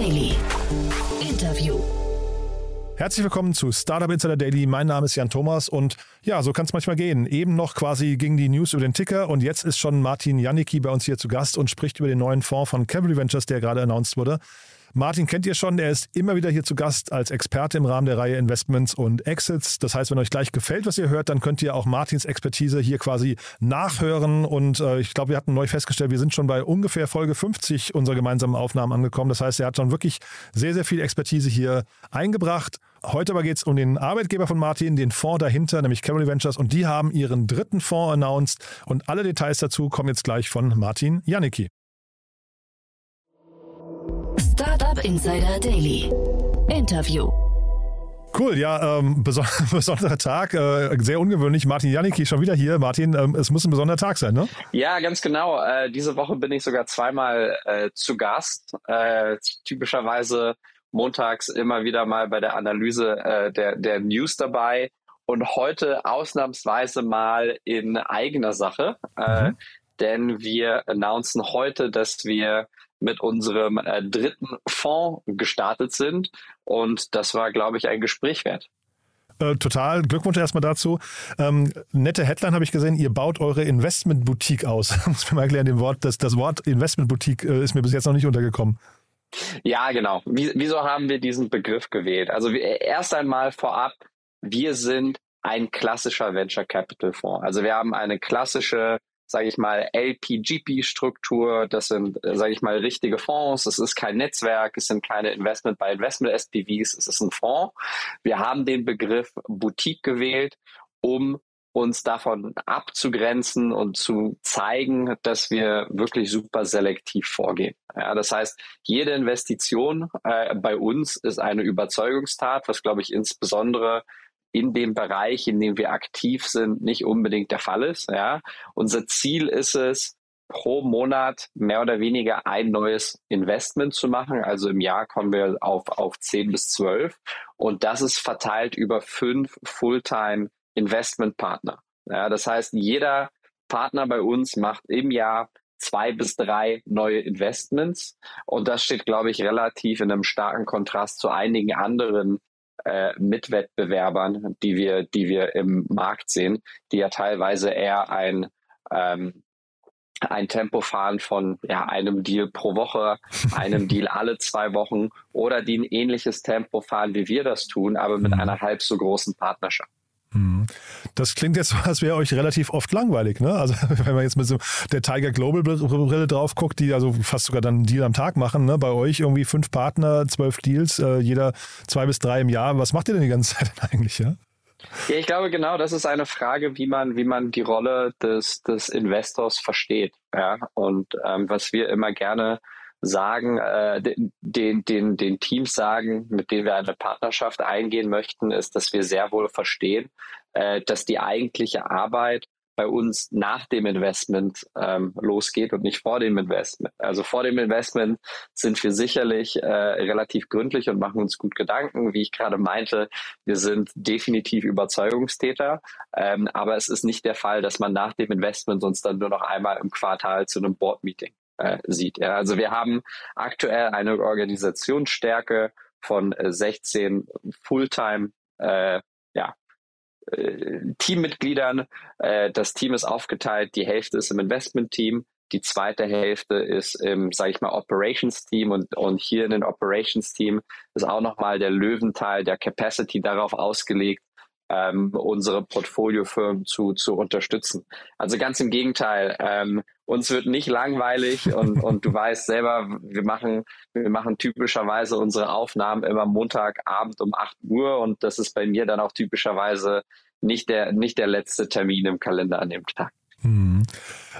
Daily. Interview. Herzlich willkommen zu Startup Insider Daily. Mein Name ist Jan Thomas und ja, so kann es manchmal gehen. Eben noch quasi ging die News über den Ticker und jetzt ist schon Martin Janicki bei uns hier zu Gast und spricht über den neuen Fonds von Cavalry Ventures, der gerade announced wurde. Martin kennt ihr schon, er ist immer wieder hier zu Gast als Experte im Rahmen der Reihe Investments und Exits. Das heißt, wenn euch gleich gefällt, was ihr hört, dann könnt ihr auch Martins Expertise hier quasi nachhören. Und äh, ich glaube, wir hatten neu festgestellt, wir sind schon bei ungefähr Folge 50 unserer gemeinsamen Aufnahmen angekommen. Das heißt, er hat schon wirklich sehr, sehr viel Expertise hier eingebracht. Heute aber geht es um den Arbeitgeber von Martin, den Fonds dahinter, nämlich Cavalry Ventures. Und die haben ihren dritten Fonds announced. Und alle Details dazu kommen jetzt gleich von Martin Janicki. Startup Insider Daily. Interview. Cool, ja, ähm, beson besonderer Tag, äh, sehr ungewöhnlich. Martin Janicki schon wieder hier. Martin, ähm, es muss ein besonderer Tag sein, ne? Ja, ganz genau. Äh, diese Woche bin ich sogar zweimal äh, zu Gast. Äh, typischerweise montags immer wieder mal bei der Analyse äh, der, der News dabei und heute ausnahmsweise mal in eigener Sache. Äh, mhm. Denn wir announcen heute, dass wir mit unserem äh, dritten Fonds gestartet sind. Und das war, glaube ich, ein Gespräch wert. Äh, total. Glückwunsch erstmal dazu. Ähm, nette Headline habe ich gesehen. Ihr baut eure Investmentboutique aus. Muss mir mal erklären, dem Wort, das, das Wort Investmentboutique äh, ist mir bis jetzt noch nicht untergekommen. Ja, genau. Wie, wieso haben wir diesen Begriff gewählt? Also wir, erst einmal vorab, wir sind ein klassischer Venture Capital Fonds. Also wir haben eine klassische sage ich mal, LPGP-Struktur. Das sind, äh, sage ich mal, richtige Fonds. Es ist kein Netzwerk, es sind keine Investment by Investment SPVs, es ist ein Fonds. Wir haben den Begriff Boutique gewählt, um uns davon abzugrenzen und zu zeigen, dass wir wirklich super selektiv vorgehen. Ja, das heißt, jede Investition äh, bei uns ist eine Überzeugungstat, was glaube ich insbesondere in dem Bereich, in dem wir aktiv sind, nicht unbedingt der Fall ist. Ja. Unser Ziel ist es, pro Monat mehr oder weniger ein neues Investment zu machen. Also im Jahr kommen wir auf, auf 10 bis 12. Und das ist verteilt über fünf Fulltime Investmentpartner. Ja, das heißt, jeder Partner bei uns macht im Jahr zwei bis drei neue Investments. Und das steht, glaube ich, relativ in einem starken Kontrast zu einigen anderen äh, Mitwettbewerbern, die wir, die wir im Markt sehen, die ja teilweise eher ein ähm, ein Tempo fahren von ja, einem Deal pro Woche, einem Deal alle zwei Wochen oder die ein ähnliches Tempo fahren, wie wir das tun, aber mit mhm. einer halb so großen Partnerschaft. Das klingt jetzt so, als wäre euch relativ oft langweilig, ne? Also wenn man jetzt mit so der Tiger Global Brille drauf guckt, die also fast sogar dann einen Deal am Tag machen, ne? Bei euch irgendwie fünf Partner, zwölf Deals, äh, jeder zwei bis drei im Jahr. Was macht ihr denn die ganze Zeit eigentlich, ja? Ja, ich glaube genau, das ist eine Frage, wie man, wie man die Rolle des, des Investors versteht. Ja, und ähm, was wir immer gerne sagen, äh, den, den, den Teams sagen, mit denen wir eine Partnerschaft eingehen möchten, ist, dass wir sehr wohl verstehen, äh, dass die eigentliche Arbeit bei uns nach dem Investment ähm, losgeht und nicht vor dem Investment. Also vor dem Investment sind wir sicherlich äh, relativ gründlich und machen uns gut Gedanken. Wie ich gerade meinte, wir sind definitiv Überzeugungstäter, ähm, aber es ist nicht der Fall, dass man nach dem Investment uns dann nur noch einmal im Quartal zu einem Board-Meeting äh, sieht. Ja, also wir haben aktuell eine Organisationsstärke von 16 äh, Fulltime äh, ja, äh, Teammitgliedern. Äh, das Team ist aufgeteilt, die Hälfte ist im Investment-Team, die zweite Hälfte ist im, sage ich mal, Operations-Team. Und, und hier in den Operations-Team ist auch nochmal der Löwenteil der Capacity darauf ausgelegt, ähm, unsere Portfoliofirmen zu, zu unterstützen. Also ganz im Gegenteil, ähm, uns wird nicht langweilig und, und du weißt selber, wir machen, wir machen typischerweise unsere Aufnahmen immer Montagabend um 8 Uhr und das ist bei mir dann auch typischerweise nicht der, nicht der letzte Termin im Kalender an dem Tag. Hm.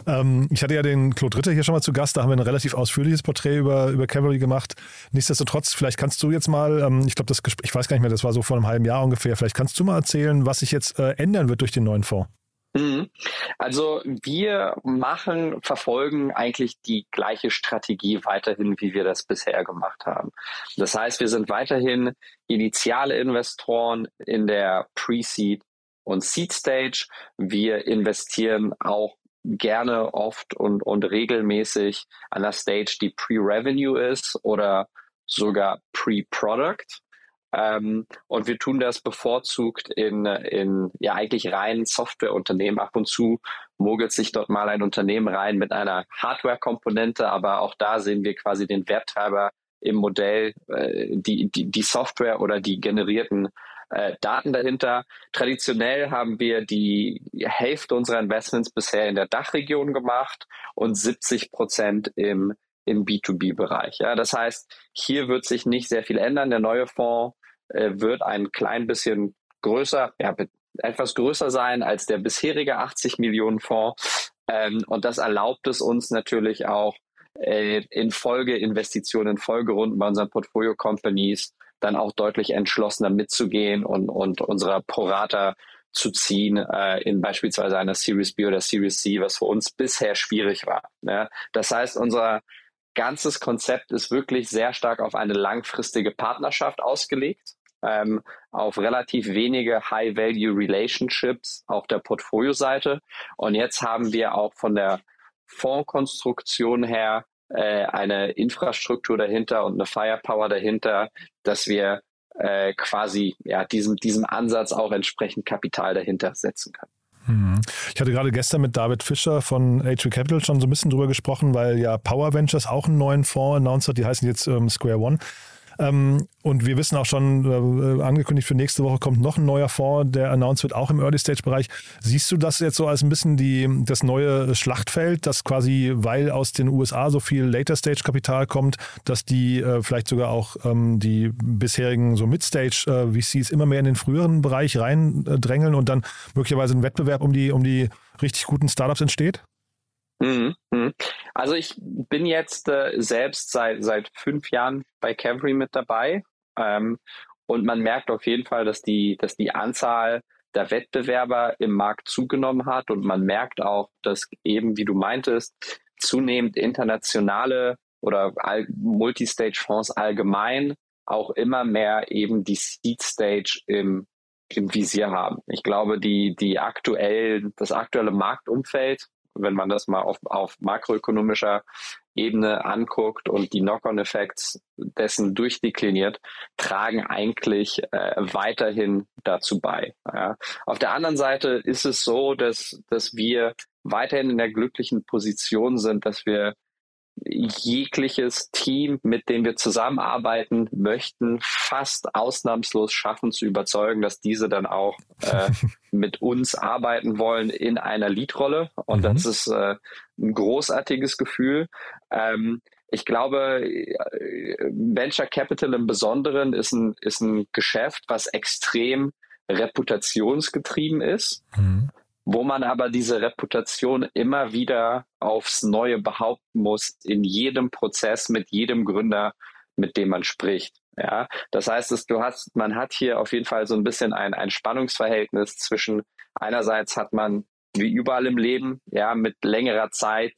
Ähm, ich hatte ja den Claude Ritter hier schon mal zu Gast, da haben wir ein relativ ausführliches Porträt über, über Cavalry gemacht. Nichtsdestotrotz, vielleicht kannst du jetzt mal, ähm, ich glaube, ich weiß gar nicht mehr, das war so vor einem halben Jahr ungefähr, vielleicht kannst du mal erzählen, was sich jetzt äh, ändern wird durch den neuen Fonds. Mhm. Also wir machen, verfolgen eigentlich die gleiche Strategie weiterhin, wie wir das bisher gemacht haben. Das heißt, wir sind weiterhin initiale Investoren in der Pre-Seed und Seed Stage. Wir investieren auch gerne oft und, und regelmäßig an der Stage, die Pre-Revenue ist oder sogar Pre-Product. Ähm, und wir tun das bevorzugt in, in ja eigentlich reinen Softwareunternehmen. Ab und zu mogelt sich dort mal ein Unternehmen rein mit einer Hardware-Komponente, aber auch da sehen wir quasi den Werttreiber im Modell, äh, die, die, die Software oder die generierten äh, Daten dahinter. Traditionell haben wir die Hälfte unserer Investments bisher in der Dachregion gemacht und 70 Prozent im im B2B-Bereich. Ja, das heißt, hier wird sich nicht sehr viel ändern. Der neue Fonds äh, wird ein klein bisschen größer, ja, etwas größer sein als der bisherige 80 Millionen Fonds. Ähm, und das erlaubt es uns natürlich auch äh, in Folgeinvestitionen, in Folgerunden bei unseren Portfolio-Companies dann auch deutlich entschlossener mitzugehen und, und unserer Prorata zu ziehen äh, in beispielsweise einer Series B oder Series C, was für uns bisher schwierig war. Ja. Das heißt, unser ganzes Konzept ist wirklich sehr stark auf eine langfristige Partnerschaft ausgelegt, ähm, auf relativ wenige High-Value-Relationships auf der Portfolio-Seite. Und jetzt haben wir auch von der Fondskonstruktion her äh, eine Infrastruktur dahinter und eine Firepower dahinter, dass wir äh, quasi ja, diesem, diesem Ansatz auch entsprechend Kapital dahinter setzen können. Mhm. Ich hatte gerade gestern mit David Fischer von HV Capital schon so ein bisschen drüber gesprochen, weil ja Power Ventures auch einen neuen Fonds announced hat, die heißen jetzt ähm, Square One. Ähm, und wir wissen auch schon, äh, angekündigt für nächste Woche kommt noch ein neuer Fonds, der announced wird, auch im Early-Stage-Bereich. Siehst du das jetzt so als ein bisschen die, das neue Schlachtfeld, dass quasi, weil aus den USA so viel Later-Stage-Kapital kommt, dass die äh, vielleicht sogar auch ähm, die bisherigen so Mid-Stage-VCs äh, immer mehr in den früheren Bereich reindrängeln und dann möglicherweise ein Wettbewerb um die, um die richtig guten Startups entsteht? Mhm, mhm. Also ich bin jetzt äh, selbst seit, seit fünf Jahren bei Cavalry mit dabei ähm, und man merkt auf jeden Fall, dass die, dass die Anzahl der Wettbewerber im Markt zugenommen hat und man merkt auch, dass eben, wie du meintest, zunehmend internationale oder Multistage-Fonds allgemein auch immer mehr eben die Seed-Stage im, im Visier haben. Ich glaube, die, die aktuell, das aktuelle Marktumfeld wenn man das mal auf, auf makroökonomischer Ebene anguckt und die Knock-on-Effekts dessen durchdekliniert, tragen eigentlich äh, weiterhin dazu bei. Ja. Auf der anderen Seite ist es so, dass, dass wir weiterhin in der glücklichen Position sind, dass wir jegliches Team, mit dem wir zusammenarbeiten möchten, fast ausnahmslos schaffen zu überzeugen, dass diese dann auch äh, mit uns arbeiten wollen in einer Leadrolle. Und mhm. das ist äh, ein großartiges Gefühl. Ähm, ich glaube, äh, Venture Capital im Besonderen ist ein, ist ein Geschäft, was extrem reputationsgetrieben ist. Mhm wo man aber diese Reputation immer wieder aufs Neue behaupten muss, in jedem Prozess mit jedem Gründer, mit dem man spricht. Ja, das heißt, dass du hast, man hat hier auf jeden Fall so ein bisschen ein, ein Spannungsverhältnis zwischen einerseits hat man wie überall im Leben, ja, mit längerer Zeit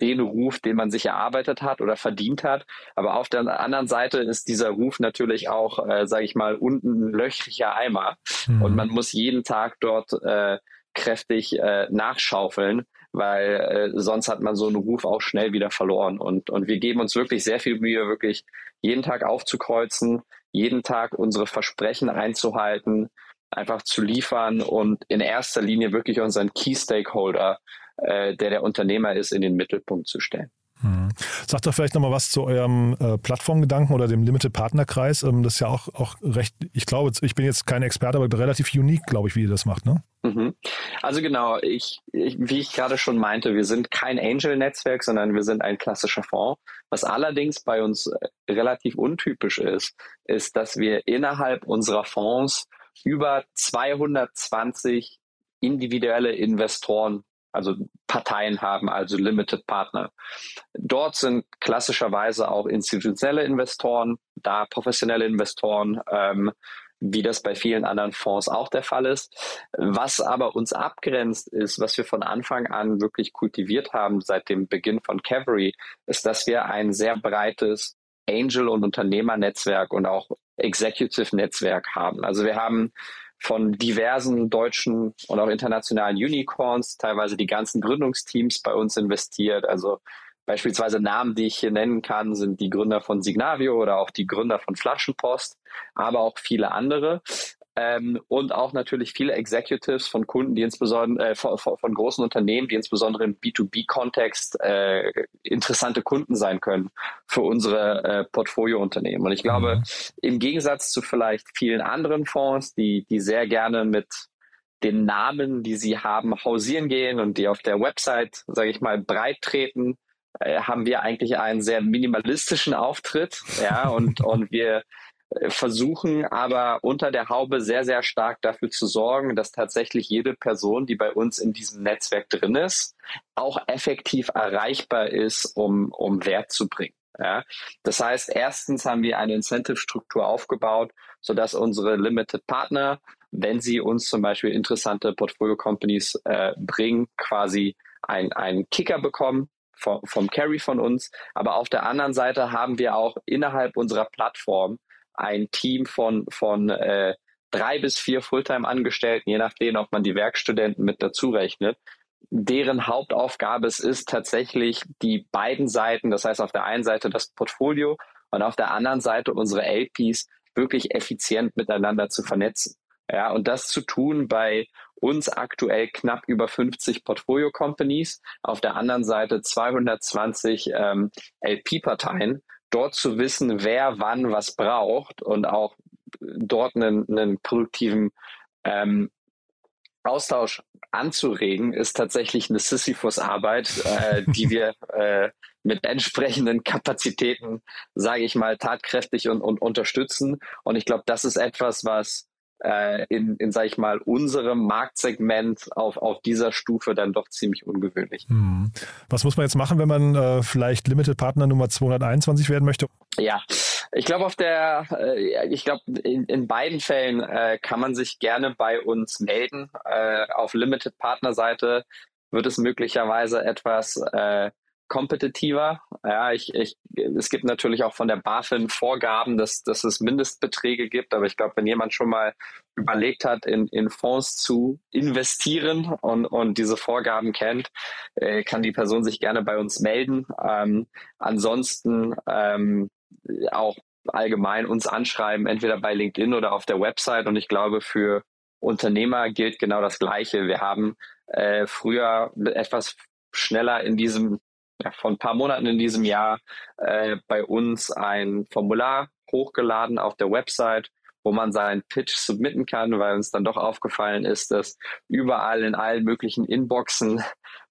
den Ruf, den man sich erarbeitet hat oder verdient hat. Aber auf der anderen Seite ist dieser Ruf natürlich auch, äh, sage ich mal, unten ein löchriger Eimer. Mhm. Und man muss jeden Tag dort äh, kräftig äh, nachschaufeln, weil äh, sonst hat man so einen Ruf auch schnell wieder verloren. Und, und wir geben uns wirklich sehr viel Mühe, wirklich jeden Tag aufzukreuzen, jeden Tag unsere Versprechen einzuhalten, einfach zu liefern und in erster Linie wirklich unseren Key Stakeholder, äh, der der Unternehmer ist, in den Mittelpunkt zu stellen. Mhm. Sagt doch vielleicht nochmal was zu eurem äh, Plattformgedanken oder dem Limited Partnerkreis. Ähm, das ist ja auch, auch recht, ich glaube, ich bin jetzt kein Experte, aber relativ unique, glaube ich, wie ihr das macht, ne? Mhm. Also genau, ich, ich, wie ich gerade schon meinte, wir sind kein Angel-Netzwerk, sondern wir sind ein klassischer Fonds. Was allerdings bei uns äh, relativ untypisch ist, ist, dass wir innerhalb unserer Fonds über 220 individuelle Investoren also Parteien haben, also Limited Partner. Dort sind klassischerweise auch institutionelle Investoren, da professionelle Investoren, ähm, wie das bei vielen anderen Fonds auch der Fall ist. Was aber uns abgrenzt ist, was wir von Anfang an wirklich kultiviert haben seit dem Beginn von Cavalry, ist, dass wir ein sehr breites Angel- und Unternehmernetzwerk und auch Executive-Netzwerk haben. Also wir haben von diversen deutschen und auch internationalen Unicorns, teilweise die ganzen Gründungsteams bei uns investiert. Also Beispielsweise Namen, die ich hier nennen kann, sind die Gründer von Signavio oder auch die Gründer von Flaschenpost, aber auch viele andere. Ähm, und auch natürlich viele Executives von Kunden, die insbesondere äh, von, von, großen Unternehmen, die insbesondere im B2B-Kontext äh, interessante Kunden sein können für unsere äh, Portfoliounternehmen. Und ich glaube, mhm. im Gegensatz zu vielleicht vielen anderen Fonds, die, die sehr gerne mit den Namen, die sie haben, hausieren gehen und die auf der Website, sage ich mal, breit treten, äh, haben wir eigentlich einen sehr minimalistischen Auftritt, ja, und, und wir versuchen aber unter der Haube sehr, sehr stark dafür zu sorgen, dass tatsächlich jede Person, die bei uns in diesem Netzwerk drin ist, auch effektiv erreichbar ist, um, um Wert zu bringen. Ja, das heißt, erstens haben wir eine Incentive-Struktur aufgebaut, sodass unsere Limited Partner, wenn sie uns zum Beispiel interessante Portfolio-Companies äh, bringen, quasi einen Kicker bekommen, vom, vom Carry von uns. Aber auf der anderen Seite haben wir auch innerhalb unserer Plattform ein Team von, von äh, drei bis vier Fulltime-Angestellten, je nachdem, ob man die Werkstudenten mit dazu rechnet, deren Hauptaufgabe es ist, tatsächlich die beiden Seiten, das heißt auf der einen Seite das Portfolio und auf der anderen Seite unsere LPs wirklich effizient miteinander zu vernetzen. Ja, und das zu tun bei uns aktuell knapp über 50 Portfolio-Companies, auf der anderen Seite 220 ähm, LP-Parteien, dort zu wissen, wer wann was braucht und auch dort einen, einen produktiven ähm, Austausch anzuregen, ist tatsächlich eine Sisyphus-Arbeit, äh, die wir äh, mit entsprechenden Kapazitäten, sage ich mal, tatkräftig und, und unterstützen. Und ich glaube, das ist etwas, was äh, in, in sage ich mal, unserem Marktsegment auf, auf dieser Stufe dann doch ziemlich ungewöhnlich. Hm. Was muss man jetzt machen, wenn man äh, vielleicht Limited Partner Nummer 221 werden möchte? Ja, ich glaube auf der, äh, ich glaube in, in beiden Fällen äh, kann man sich gerne bei uns melden. Äh, auf Limited Partner Seite wird es möglicherweise etwas äh, kompetitiver. Ja, ich, ich, es gibt natürlich auch von der BaFin Vorgaben, dass, dass es Mindestbeträge gibt, aber ich glaube, wenn jemand schon mal überlegt hat, in, in Fonds zu investieren und, und diese Vorgaben kennt, äh, kann die Person sich gerne bei uns melden. Ähm, ansonsten ähm, auch allgemein uns anschreiben, entweder bei LinkedIn oder auf der Website. Und ich glaube, für Unternehmer gilt genau das Gleiche. Wir haben äh, früher etwas schneller in diesem ja, vor ein paar Monaten in diesem Jahr äh, bei uns ein Formular hochgeladen auf der Website, wo man seinen Pitch submitten kann, weil uns dann doch aufgefallen ist, dass überall in allen möglichen Inboxen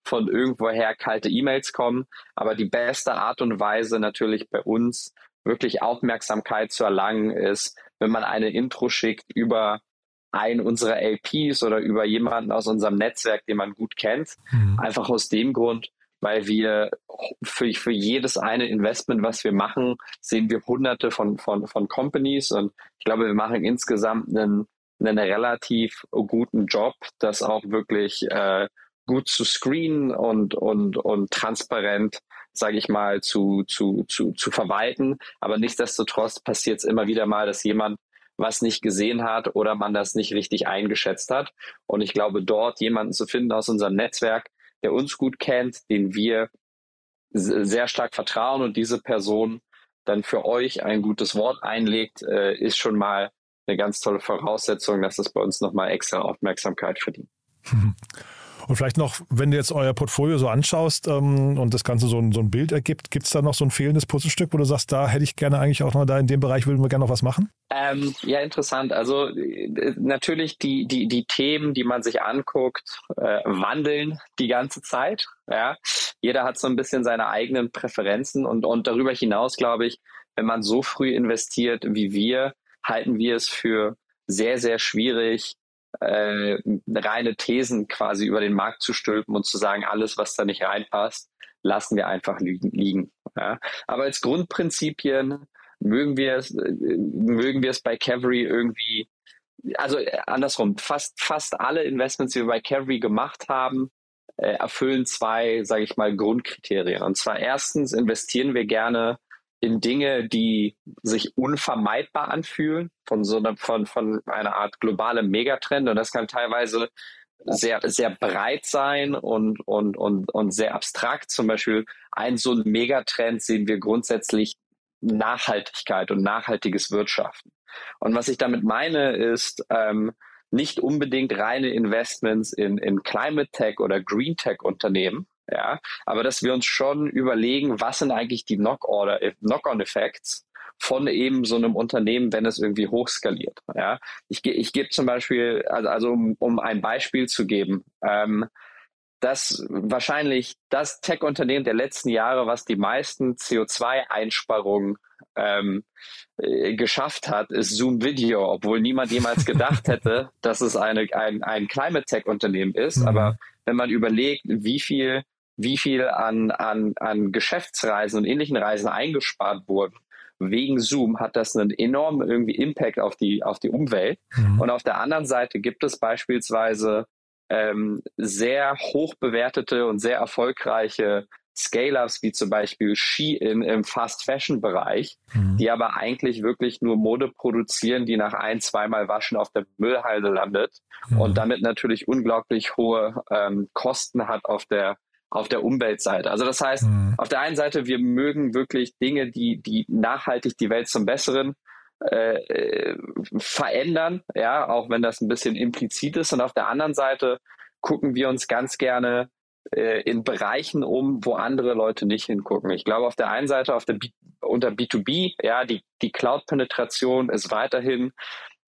von irgendwoher kalte E-Mails kommen. Aber die beste Art und Weise natürlich bei uns wirklich Aufmerksamkeit zu erlangen ist, wenn man eine Intro schickt über einen unserer LPs oder über jemanden aus unserem Netzwerk, den man gut kennt. Mhm. Einfach aus dem Grund, weil wir für, für jedes eine Investment, was wir machen, sehen wir hunderte von, von, von Companies und ich glaube, wir machen insgesamt einen, einen relativ guten Job, das auch wirklich äh, gut zu screenen und, und, und transparent, sage ich mal, zu, zu, zu, zu verwalten. Aber nichtsdestotrotz passiert es immer wieder mal, dass jemand was nicht gesehen hat oder man das nicht richtig eingeschätzt hat. Und ich glaube, dort jemanden zu finden aus unserem Netzwerk, der uns gut kennt, den wir sehr stark vertrauen und diese Person dann für euch ein gutes Wort einlegt, äh, ist schon mal eine ganz tolle Voraussetzung, dass es bei uns nochmal extra Aufmerksamkeit verdient. Und vielleicht noch, wenn du jetzt euer Portfolio so anschaust ähm, und das Ganze so ein, so ein Bild ergibt, gibt es da noch so ein fehlendes Puzzlestück, wo du sagst, da hätte ich gerne eigentlich auch noch da in dem Bereich, würden wir gerne noch was machen? Ähm, ja, interessant. Also äh, natürlich die, die, die Themen, die man sich anguckt, äh, wandeln die ganze Zeit. Ja? Jeder hat so ein bisschen seine eigenen Präferenzen und, und darüber hinaus, glaube ich, wenn man so früh investiert wie wir, halten wir es für sehr, sehr schwierig, äh, reine Thesen quasi über den Markt zu stülpen und zu sagen, alles, was da nicht reinpasst, lassen wir einfach liegen. Ja. Aber als Grundprinzipien mögen wir es, äh, mögen wir es bei Cavalry irgendwie, also äh, andersrum, fast, fast alle Investments, die wir bei Cavalry gemacht haben, äh, erfüllen zwei, sage ich mal, Grundkriterien. Und zwar erstens investieren wir gerne in Dinge, die sich unvermeidbar anfühlen, von so einer, von, von einer Art globale Megatrend. Und das kann teilweise sehr, sehr breit sein und, und, und, und sehr abstrakt. Zum Beispiel ein so ein Megatrend sehen wir grundsätzlich Nachhaltigkeit und nachhaltiges Wirtschaften. Und was ich damit meine, ist ähm, nicht unbedingt reine Investments in, in Climate Tech oder Green Tech Unternehmen, ja, aber dass wir uns schon überlegen, was sind eigentlich die Knock-on-Effects von eben so einem Unternehmen, wenn es irgendwie hochskaliert. Ja, ich, ich gebe zum Beispiel, also, also um, um ein Beispiel zu geben, ähm, dass wahrscheinlich das Tech-Unternehmen der letzten Jahre, was die meisten CO2-Einsparungen ähm, äh, geschafft hat, ist Zoom Video, obwohl niemand jemals gedacht hätte, dass es eine, ein, ein Climate Tech-Unternehmen ist. Mhm. Aber wenn man überlegt, wie viel, wie viel an, an, an Geschäftsreisen und ähnlichen Reisen eingespart wurden, wegen Zoom hat das einen enormen irgendwie Impact auf die, auf die Umwelt. Mhm. Und auf der anderen Seite gibt es beispielsweise ähm, sehr hoch bewertete und sehr erfolgreiche Scale-Ups wie zum Beispiel Shein im Fast-Fashion-Bereich, mhm. die aber eigentlich wirklich nur Mode produzieren, die nach ein, zweimal Waschen auf der Müllhalde landet mhm. und damit natürlich unglaublich hohe ähm, Kosten hat auf der auf der Umweltseite. Also das heißt, mhm. auf der einen Seite, wir mögen wirklich Dinge, die, die nachhaltig die Welt zum Besseren äh, äh, verändern, ja, auch wenn das ein bisschen implizit ist. Und auf der anderen Seite gucken wir uns ganz gerne äh, in Bereichen um, wo andere Leute nicht hingucken. Ich glaube, auf der einen Seite auf der B unter B2B, ja, die, die Cloud-Penetration ist weiterhin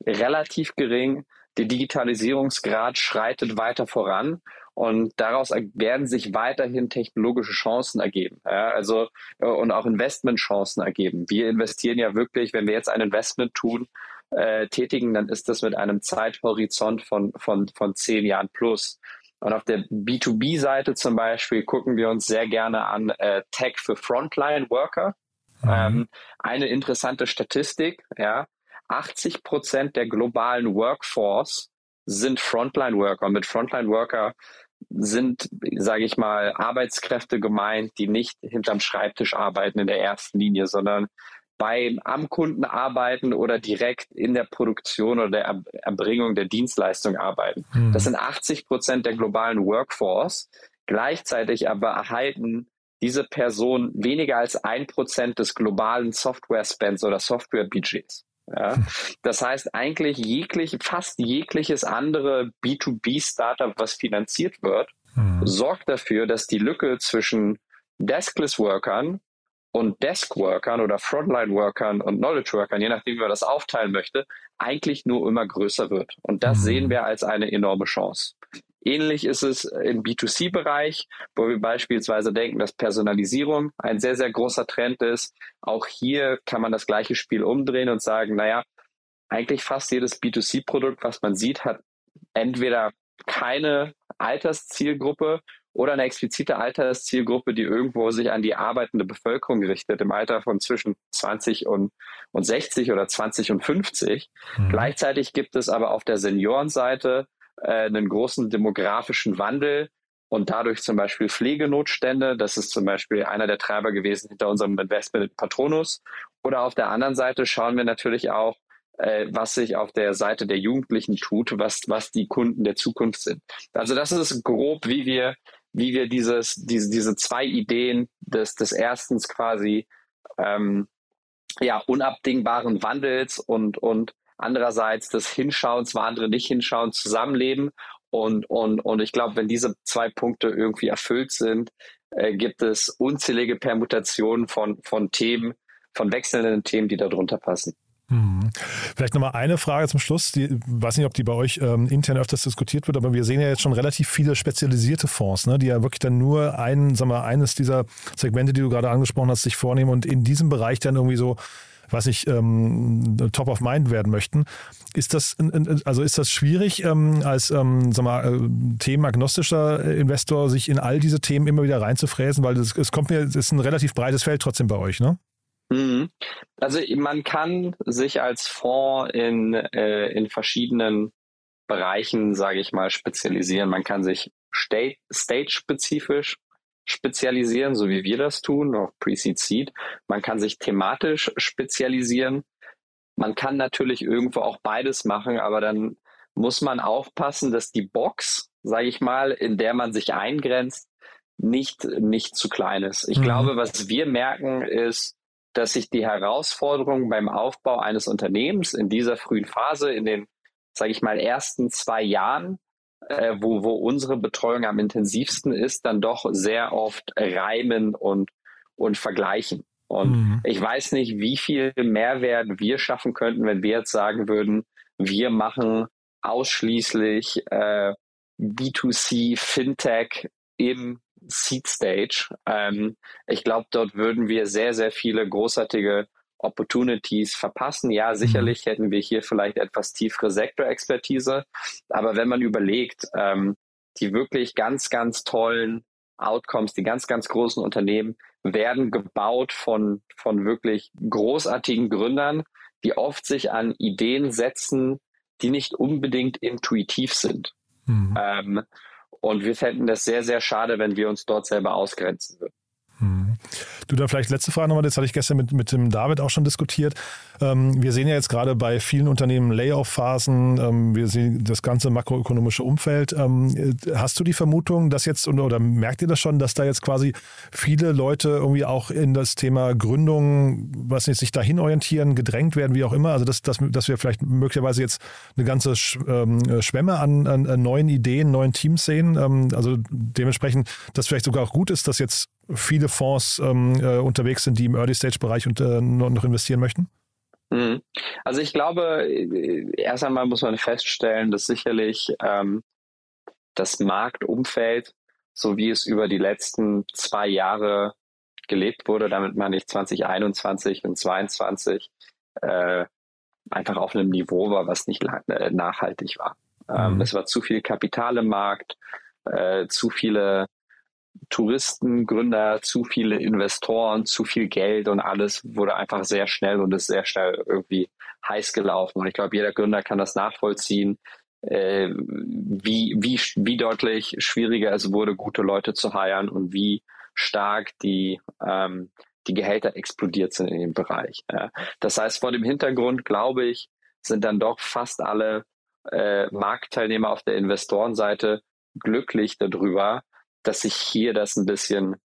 relativ gering. Der Digitalisierungsgrad schreitet weiter voran. Und daraus werden sich weiterhin technologische Chancen ergeben. Ja, also äh, und auch Investmentchancen ergeben. Wir investieren ja wirklich, wenn wir jetzt ein Investment tun, äh, tätigen, dann ist das mit einem Zeithorizont von, von, von zehn Jahren plus. Und auf der B2B-Seite zum Beispiel gucken wir uns sehr gerne an äh, Tech für Frontline-Worker. Mhm. Ähm, eine interessante Statistik, ja, 80 Prozent der globalen Workforce sind Frontline-Worker. Mit Frontline-Worker sind, sage ich mal, Arbeitskräfte gemeint, die nicht hinterm Schreibtisch arbeiten in der ersten Linie, sondern beim am Kunden arbeiten oder direkt in der Produktion oder der Erbringung der Dienstleistung arbeiten. Mhm. Das sind 80 Prozent der globalen Workforce. Gleichzeitig aber erhalten diese Personen weniger als ein Prozent des globalen Software-Spends oder Software-Budgets. Ja? Das heißt eigentlich jeglich, fast jegliches andere B2B-Startup, was finanziert wird, mhm. sorgt dafür, dass die Lücke zwischen Deskless-Workern und Desk-Workern oder Frontline-Workern und Knowledge-Workern, je nachdem, wie man das aufteilen möchte, eigentlich nur immer größer wird. Und das mhm. sehen wir als eine enorme Chance. Ähnlich ist es im B2C-Bereich, wo wir beispielsweise denken, dass Personalisierung ein sehr, sehr großer Trend ist. Auch hier kann man das gleiche Spiel umdrehen und sagen, naja, eigentlich fast jedes B2C-Produkt, was man sieht, hat entweder keine Alterszielgruppe oder eine explizite Alterszielgruppe, die irgendwo sich an die arbeitende Bevölkerung richtet, im Alter von zwischen 20 und, und 60 oder 20 und 50. Mhm. Gleichzeitig gibt es aber auf der Seniorenseite äh, einen großen demografischen Wandel und dadurch zum Beispiel Pflegenotstände. Das ist zum Beispiel einer der Treiber gewesen hinter unserem Investment in Patronus. Oder auf der anderen Seite schauen wir natürlich auch, äh, was sich auf der Seite der Jugendlichen tut, was, was die Kunden der Zukunft sind. Also das ist grob, wie wir, wie wir dieses, diese, diese zwei Ideen des, des erstens quasi ähm, ja, unabdingbaren Wandels und, und andererseits des Hinschauens, wo andere nicht hinschauen, zusammenleben. Und, und, und ich glaube, wenn diese zwei Punkte irgendwie erfüllt sind, äh, gibt es unzählige Permutationen von, von Themen, von wechselnden Themen, die darunter passen. Hm. Vielleicht nochmal eine Frage zum Schluss. Die, weiß nicht, ob die bei euch ähm, intern öfters diskutiert wird, aber wir sehen ja jetzt schon relativ viele spezialisierte Fonds, ne, die ja wirklich dann nur ein, sag mal, eines dieser Segmente, die du gerade angesprochen hast, sich vornehmen und in diesem Bereich dann irgendwie so was ich ähm, top of mind werden möchten. Ist das also ist das schwierig ähm, als ähm, sag mal, äh, themenagnostischer Investor sich in all diese Themen immer wieder reinzufräsen, weil es, es kommt mir, es ist ein relativ breites Feld trotzdem bei euch, ne? Mhm. Also man kann sich als Fonds in, äh, in verschiedenen Bereichen, sage ich mal, spezialisieren. Man kann sich state-spezifisch spezialisieren, so wie wir das tun, auch Pre-Seed Seed. Man kann sich thematisch spezialisieren. Man kann natürlich irgendwo auch beides machen, aber dann muss man aufpassen, dass die Box, sage ich mal, in der man sich eingrenzt, nicht, nicht zu klein ist. Ich mhm. glaube, was wir merken, ist, dass sich die Herausforderungen beim Aufbau eines Unternehmens in dieser frühen Phase, in den, sage ich mal, ersten zwei Jahren, äh, wo, wo unsere Betreuung am intensivsten ist, dann doch sehr oft reimen und, und vergleichen. Und mhm. ich weiß nicht, wie viel Mehrwert wir schaffen könnten, wenn wir jetzt sagen würden, wir machen ausschließlich äh, B2C Fintech im Seed Stage. Ähm, ich glaube, dort würden wir sehr, sehr viele großartige Opportunities verpassen. Ja, sicherlich mhm. hätten wir hier vielleicht etwas tiefere Sektorexpertise, aber wenn man überlegt, ähm, die wirklich ganz, ganz tollen Outcomes, die ganz, ganz großen Unternehmen werden gebaut von, von wirklich großartigen Gründern, die oft sich an Ideen setzen, die nicht unbedingt intuitiv sind. Mhm. Ähm, und wir fänden das sehr, sehr schade, wenn wir uns dort selber ausgrenzen würden. Mhm. Du, da vielleicht letzte Frage nochmal, das hatte ich gestern mit, mit dem David auch schon diskutiert. Ähm, wir sehen ja jetzt gerade bei vielen Unternehmen Layoff-Phasen, ähm, wir sehen das ganze makroökonomische Umfeld. Ähm, hast du die Vermutung, dass jetzt, oder merkt ihr das schon, dass da jetzt quasi viele Leute irgendwie auch in das Thema Gründung, was nicht, sich dahin orientieren, gedrängt werden, wie auch immer? Also, dass, dass, dass wir vielleicht möglicherweise jetzt eine ganze ähm, Schwemme an, an, neuen Ideen, neuen Teams sehen. Ähm, also dementsprechend, dass vielleicht sogar auch gut ist, dass jetzt viele Fonds ähm, äh, unterwegs sind, die im Early-Stage-Bereich äh, noch investieren möchten? Mhm. Also ich glaube, äh, erst einmal muss man feststellen, dass sicherlich ähm, das Marktumfeld, so wie es über die letzten zwei Jahre gelebt wurde, damit meine ich 2021 und 2022, äh, einfach auf einem Niveau war, was nicht äh, nachhaltig war. Ähm, mhm. Es war zu viel Kapital im Markt, äh, zu viele Touristen, Gründer, zu viele Investoren, zu viel Geld und alles wurde einfach sehr schnell und ist sehr schnell irgendwie heiß gelaufen. Und ich glaube, jeder Gründer kann das nachvollziehen, äh, wie, wie, wie deutlich schwieriger es wurde, gute Leute zu heiren und wie stark die, ähm, die Gehälter explodiert sind in dem Bereich. Ja. Das heißt, vor dem Hintergrund, glaube ich, sind dann doch fast alle äh, Marktteilnehmer auf der Investorenseite glücklich darüber, dass sich hier das ein bisschen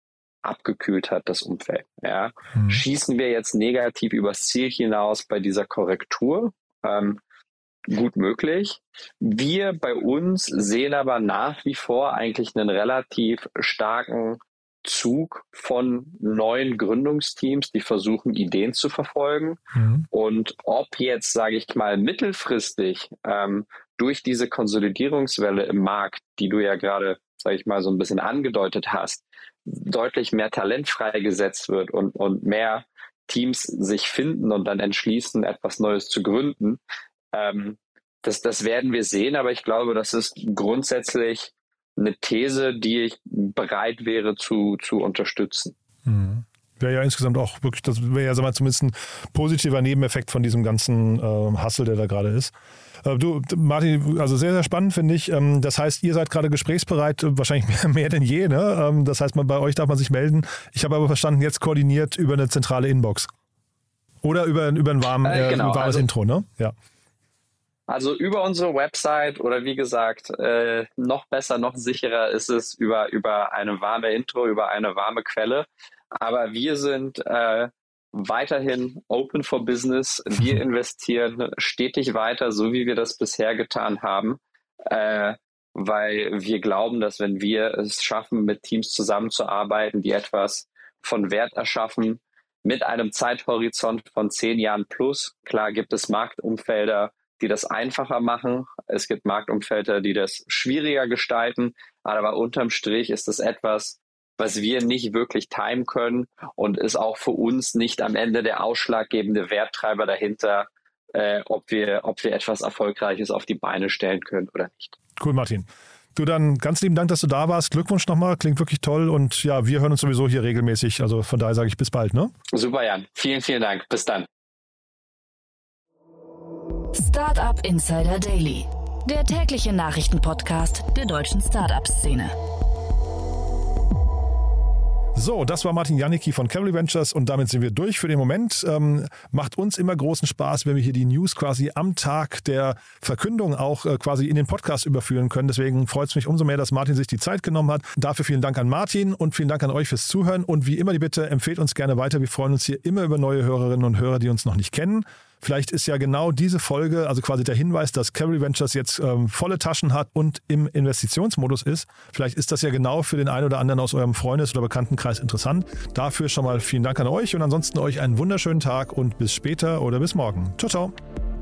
abgekühlt hat, das Umfeld. Ja. Mhm. Schießen wir jetzt negativ übers Ziel hinaus bei dieser Korrektur? Ähm, gut möglich. Wir bei uns sehen aber nach wie vor eigentlich einen relativ starken Zug von neuen Gründungsteams, die versuchen, Ideen zu verfolgen. Mhm. Und ob jetzt, sage ich mal, mittelfristig ähm, durch diese Konsolidierungswelle im Markt, die du ja gerade sage ich mal, so ein bisschen angedeutet hast, deutlich mehr Talent freigesetzt wird und, und mehr Teams sich finden und dann entschließen, etwas Neues zu gründen. Ähm, das, das werden wir sehen, aber ich glaube, das ist grundsätzlich eine These, die ich bereit wäre zu, zu unterstützen. Mhm. Wäre ja insgesamt auch wirklich, das wäre ja sag mal, zumindest ein positiver Nebeneffekt von diesem ganzen äh, Hassel, der da gerade ist. Äh, du, Martin, also sehr, sehr spannend finde ich. Ähm, das heißt, ihr seid gerade gesprächsbereit, wahrscheinlich mehr, mehr denn je. Ne? Ähm, das heißt, man, bei euch darf man sich melden. Ich habe aber verstanden, jetzt koordiniert über eine zentrale Inbox. Oder über, über ein, warm, äh, genau, ein warmes also, Intro, ne? Ja. Also über unsere Website oder wie gesagt, äh, noch besser, noch sicherer ist es über, über eine warme Intro, über eine warme Quelle. Aber wir sind äh, weiterhin open for business. Wir investieren stetig weiter, so wie wir das bisher getan haben, äh, weil wir glauben, dass wenn wir es schaffen, mit Teams zusammenzuarbeiten, die etwas von Wert erschaffen, mit einem Zeithorizont von zehn Jahren plus, klar gibt es Marktumfelder, die das einfacher machen. Es gibt Marktumfelder, die das schwieriger gestalten. Aber unterm Strich ist es etwas, was wir nicht wirklich timen können und ist auch für uns nicht am Ende der ausschlaggebende Werttreiber dahinter, äh, ob, wir, ob wir etwas Erfolgreiches auf die Beine stellen können oder nicht. Cool, Martin. Du dann ganz lieben Dank, dass du da warst. Glückwunsch nochmal, klingt wirklich toll und ja, wir hören uns sowieso hier regelmäßig. Also von daher sage ich bis bald, ne? Super, Jan. Vielen, vielen Dank. Bis dann. Startup Insider Daily, der tägliche Nachrichtenpodcast der deutschen Startup-Szene. So, das war Martin Janicki von Cavalry Ventures und damit sind wir durch für den Moment. Ähm, macht uns immer großen Spaß, wenn wir hier die News quasi am Tag der Verkündung auch äh, quasi in den Podcast überführen können. Deswegen freut es mich umso mehr, dass Martin sich die Zeit genommen hat. Dafür vielen Dank an Martin und vielen Dank an euch fürs Zuhören. Und wie immer die Bitte, empfehlt uns gerne weiter. Wir freuen uns hier immer über neue Hörerinnen und Hörer, die uns noch nicht kennen. Vielleicht ist ja genau diese Folge, also quasi der Hinweis, dass Cavalry Ventures jetzt ähm, volle Taschen hat und im Investitionsmodus ist. Vielleicht ist das ja genau für den einen oder anderen aus eurem Freundes- oder Bekanntenkreis interessant. Dafür schon mal vielen Dank an euch und ansonsten euch einen wunderschönen Tag und bis später oder bis morgen. Ciao, ciao.